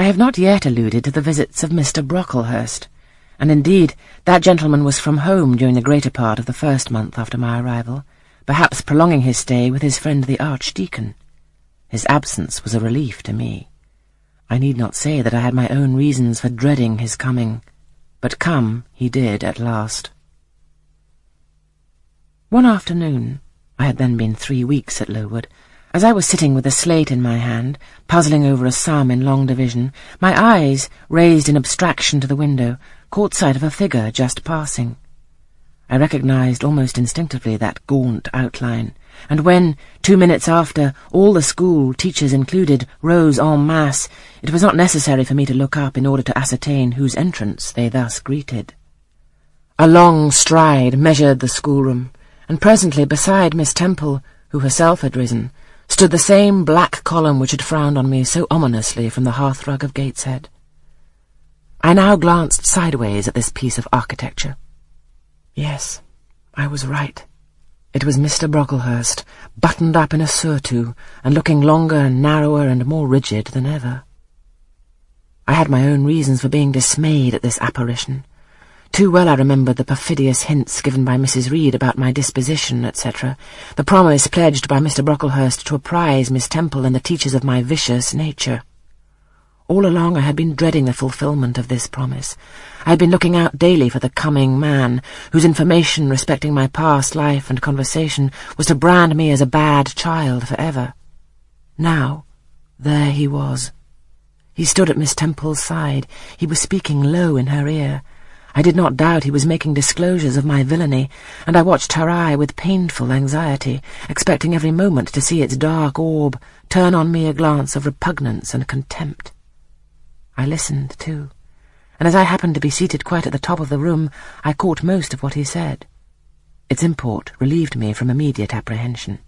I have not yet alluded to the visits of Mr. Brocklehurst, and indeed that gentleman was from home during the greater part of the first month after my arrival, perhaps prolonging his stay with his friend the Archdeacon. His absence was a relief to me. I need not say that I had my own reasons for dreading his coming, but come he did at last. One afternoon, I had then been three weeks at Lowood, as I was sitting with a slate in my hand, puzzling over a sum in long division, my eyes, raised in abstraction to the window, caught sight of a figure just passing. I recognized almost instinctively that gaunt outline, and when, two minutes after, all the school, teachers included, rose en masse, it was not necessary for me to look up in order to ascertain whose entrance they thus greeted. A long stride measured the schoolroom, and presently beside Miss Temple, who herself had risen, stood the same black column which had frowned on me so ominously from the hearthrug of Gateshead. I now glanced sideways at this piece of architecture. Yes, I was right. It was Mr. Brocklehurst, buttoned up in a surtout, and looking longer and narrower and more rigid than ever. I had my own reasons for being dismayed at this apparition, too well I remembered the perfidious hints given by Mrs. Reed about my disposition, etc., the promise pledged by Mr. Brocklehurst to apprise Miss Temple and the teachers of my vicious nature. All along I had been dreading the fulfilment of this promise. I had been looking out daily for the coming man, whose information respecting my past life and conversation was to brand me as a bad child for ever. Now, there he was. He stood at Miss Temple's side. He was speaking low in her ear. I did not doubt he was making disclosures of my villainy, and I watched her eye with painful anxiety, expecting every moment to see its dark orb turn on me a glance of repugnance and contempt. I listened, too, and as I happened to be seated quite at the top of the room, I caught most of what he said. Its import relieved me from immediate apprehension.